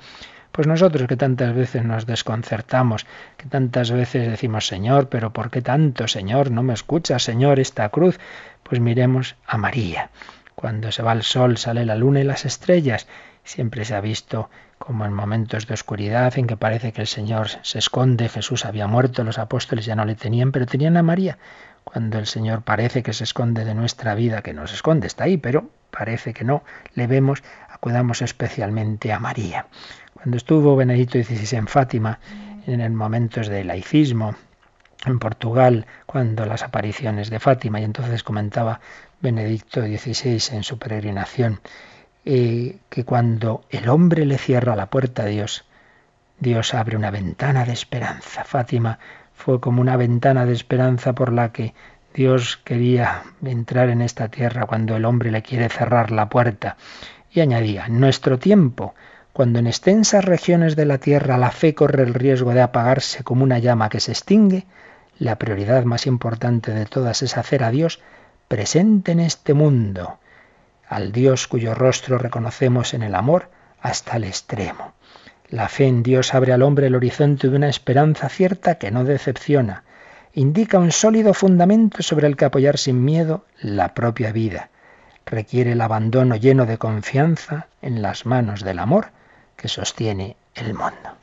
Pues nosotros que tantas veces nos desconcertamos, que tantas veces decimos, Señor, pero ¿por qué tanto, Señor? No me escucha, Señor, esta cruz. Pues miremos a María. Cuando se va el sol, sale la luna y las estrellas. Siempre se ha visto como en momentos de oscuridad en que parece que el Señor se esconde, Jesús había muerto, los apóstoles ya no le tenían, pero tenían a María. Cuando el Señor parece que se esconde de nuestra vida, que no se esconde, está ahí, pero parece que no, le vemos, acudamos especialmente a María. Cuando estuvo Benedicto XVI en Fátima, en el momentos de laicismo, en Portugal, cuando las apariciones de Fátima, y entonces comentaba Benedicto XVI en su peregrinación, eh, que cuando el hombre le cierra la puerta a Dios, Dios abre una ventana de esperanza. Fátima fue como una ventana de esperanza por la que Dios quería entrar en esta tierra cuando el hombre le quiere cerrar la puerta. Y añadía, en nuestro tiempo, cuando en extensas regiones de la tierra la fe corre el riesgo de apagarse como una llama que se extingue, la prioridad más importante de todas es hacer a Dios presente en este mundo, al Dios cuyo rostro reconocemos en el amor hasta el extremo. La fe en Dios abre al hombre el horizonte de una esperanza cierta que no decepciona. Indica un sólido fundamento sobre el que apoyar sin miedo la propia vida. Requiere el abandono lleno de confianza en las manos del amor que sostiene el mundo.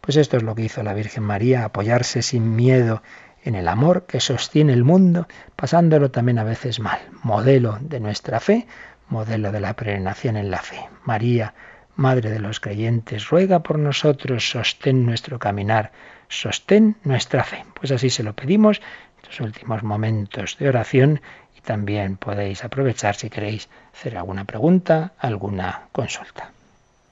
Pues esto es lo que hizo la Virgen María, apoyarse sin miedo en el amor que sostiene el mundo, pasándolo también a veces mal. Modelo de nuestra fe, modelo de la peregrinación en la fe. María, Madre de los creyentes, ruega por nosotros, sostén nuestro caminar, sostén nuestra fe. Pues así se lo pedimos en estos últimos momentos de oración y también podéis aprovechar si queréis hacer alguna pregunta, alguna consulta.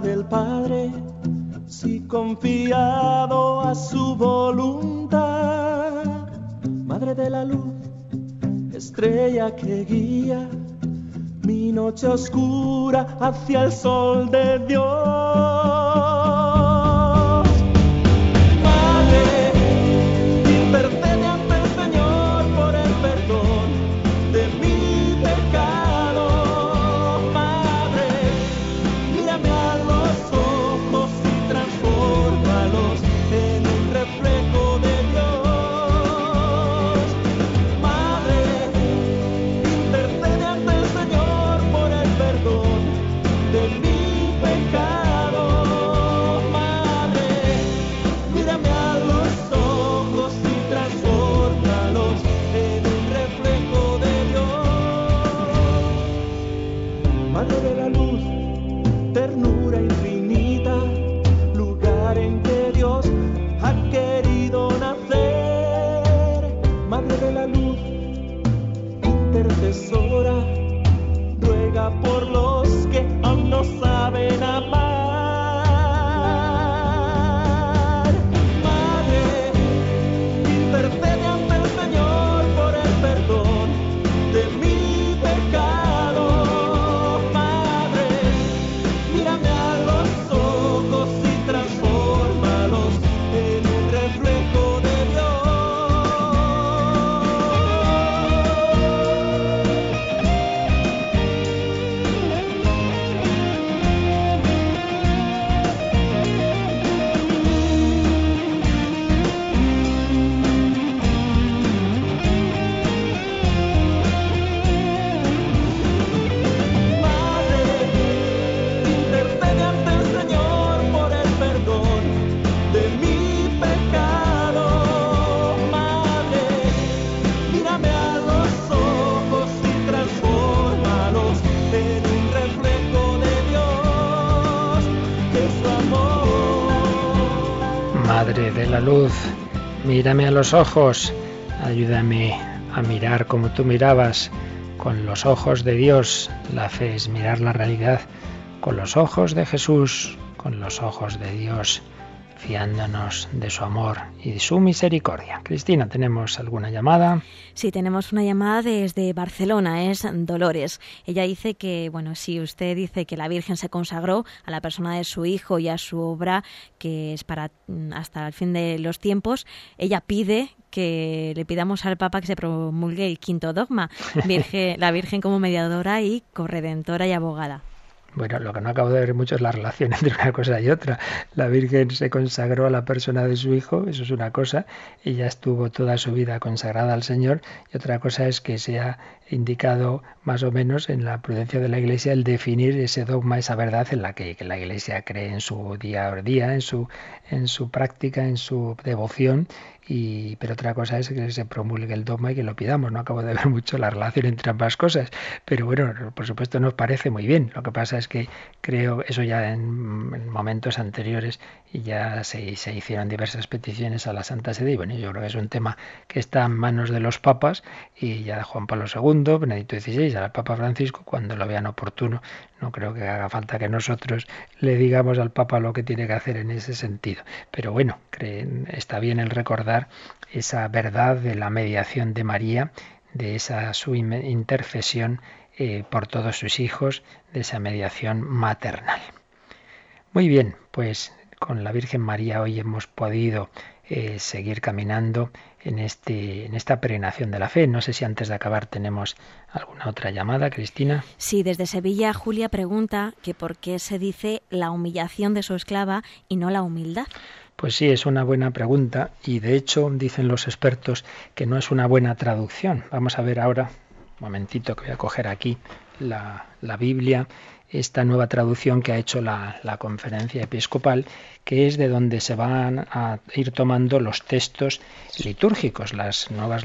del Padre, si confiado a su voluntad. Madre de la luz, estrella que guía mi noche oscura hacia el sol de Dios. Mírame a los ojos, ayúdame a mirar como tú mirabas, con los ojos de Dios. La fe es mirar la realidad con los ojos de Jesús, con los ojos de Dios fiándonos de su amor y de su misericordia. Cristina, ¿tenemos alguna llamada? Sí, tenemos una llamada desde Barcelona, es Dolores. Ella dice que, bueno, si usted dice que la Virgen se consagró a la persona de su hijo y a su obra, que es para mm, hasta el fin de los tiempos, ella pide que le pidamos al Papa que se promulgue el quinto dogma, Virgen, la Virgen como mediadora y corredentora y abogada. Bueno, lo que no acabo de ver mucho es la relación entre una cosa y otra. La Virgen se consagró a la persona de su hijo, eso es una cosa, ella estuvo toda su vida consagrada al Señor, y otra cosa es que se ha indicado más o menos en la prudencia de la Iglesia el definir ese dogma, esa verdad en la que, la Iglesia cree en su día a día, en su, en su práctica, en su devoción y, pero otra cosa es que se promulgue el dogma y que lo pidamos. No acabo de ver mucho la relación entre ambas cosas, pero bueno, por supuesto nos parece muy bien. Lo que pasa es que creo eso ya en, momentos anteriores ya se, hicieron diversas peticiones a la Santa Sede y bueno, yo creo que es un tema que está en manos de los papas y ya Juan Pablo II, Benedicto XVI, al Papa Francisco, cuando lo vean oportuno, no creo que haga falta que nosotros le digamos al Papa lo que tiene que hacer en ese sentido. Pero bueno, está bien el recordar esa verdad de la mediación de María, de esa su intercesión eh, por todos sus hijos, de esa mediación maternal. Muy bien, pues con la Virgen María hoy hemos podido eh, seguir caminando en, este, en esta peregrinación de la fe. No sé si antes de acabar tenemos alguna otra llamada, Cristina. Sí, desde Sevilla Julia pregunta que por qué se dice la humillación de su esclava y no la humildad. Pues sí, es una buena pregunta y de hecho dicen los expertos que no es una buena traducción. Vamos a ver ahora, un momentito que voy a coger aquí la, la Biblia esta nueva traducción que ha hecho la, conferencia episcopal, que es de donde se van a ir tomando los textos litúrgicos, las nuevas,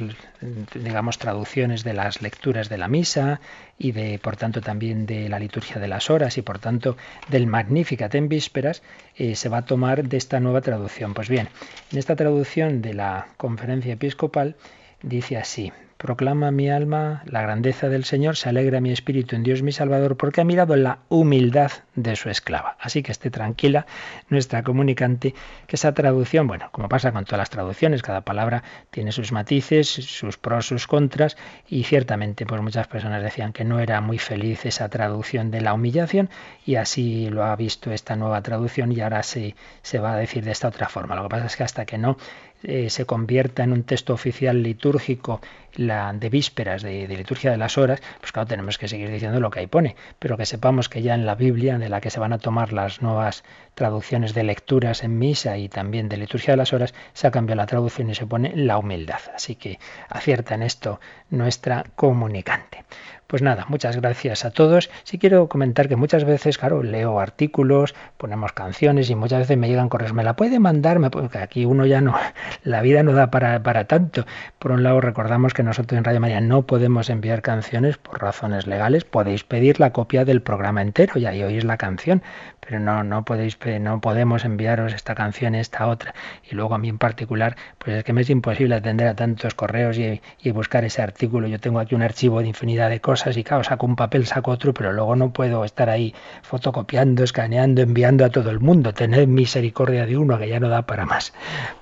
digamos, traducciones de las lecturas de la misa y de, por tanto, también de la liturgia de las horas y, por tanto, del Magnificat en vísperas, eh, se va a tomar de esta nueva traducción. Pues bien, en esta traducción de la conferencia episcopal dice así, Proclama mi alma la grandeza del Señor, se alegra mi espíritu en Dios mi Salvador, porque ha mirado la humildad de su esclava. Así que esté tranquila nuestra comunicante, que esa traducción, bueno, como pasa con todas las traducciones, cada palabra tiene sus matices, sus pros, sus contras, y ciertamente pues muchas personas decían que no era muy feliz esa traducción de la humillación, y así lo ha visto esta nueva traducción y ahora se, se va a decir de esta otra forma. Lo que pasa es que hasta que no eh, se convierta en un texto oficial litúrgico la de vísperas de, liturgia de las horas, pues claro, tenemos que seguir diciendo lo que ahí pone, pero que sepamos que ya en la Biblia, de la que se van a tomar las nuevas traducciones de lecturas en misa y también de liturgia de las horas, se ha cambiado la traducción y se pone la humildad. Así que acierta en esto nuestra comunicante. Pues nada, muchas gracias a todos. Si quiero comentar que muchas veces, claro, leo artículos, ponemos canciones y muchas veces me llegan correos. ¿Me la puede mandar? Porque aquí uno ya no, la vida no da para, para tanto. Por un lado, recordamos que nosotros en Radio María no podemos enviar canciones por razones legales. Podéis pedir la copia del programa entero y ahí oís la canción pero no, no podéis, no podemos enviaros esta canción, esta otra. Y luego a mí en particular, pues es que me es imposible atender a tantos correos y, buscar ese artículo. Yo tengo aquí un archivo de infinidad de cosas y claro, saco un papel, saco otro, pero luego no puedo estar ahí fotocopiando, escaneando, enviando a todo el mundo. Tened misericordia de uno que ya no da para más.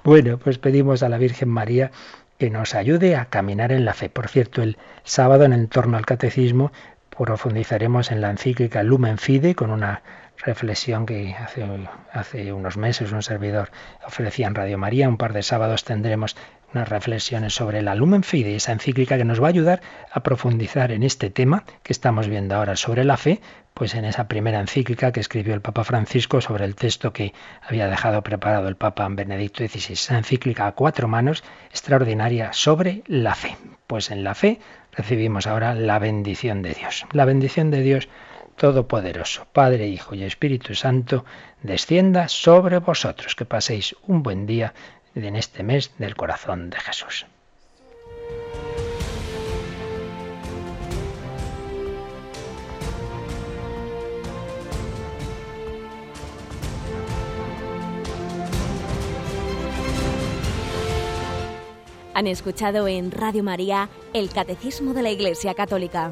Bueno, pues pedimos a la Virgen María que nos ayude a caminar en la fe. Por cierto, el sábado en torno al catecismo profundizaremos en la encíclica Lumen Fide con una reflexión que hace, hace unos meses un servidor ofrecía en Radio María. Un par de sábados tendremos unas reflexiones sobre la Lumen Fide, esa encíclica que nos va a ayudar a profundizar en este tema que estamos viendo ahora sobre la fe, pues en esa primera encíclica que escribió el Papa Francisco sobre el texto que había dejado preparado el Papa Benedicto XVI, esa encíclica a cuatro manos extraordinaria sobre la fe. Pues en la fe recibimos ahora la bendición de Dios. La bendición de Dios Todopoderoso, Padre, Hijo y Espíritu Santo, descienda sobre vosotros. Que paséis un buen día en este mes del corazón de Jesús. Han escuchado en Radio María el Catecismo de la Iglesia Católica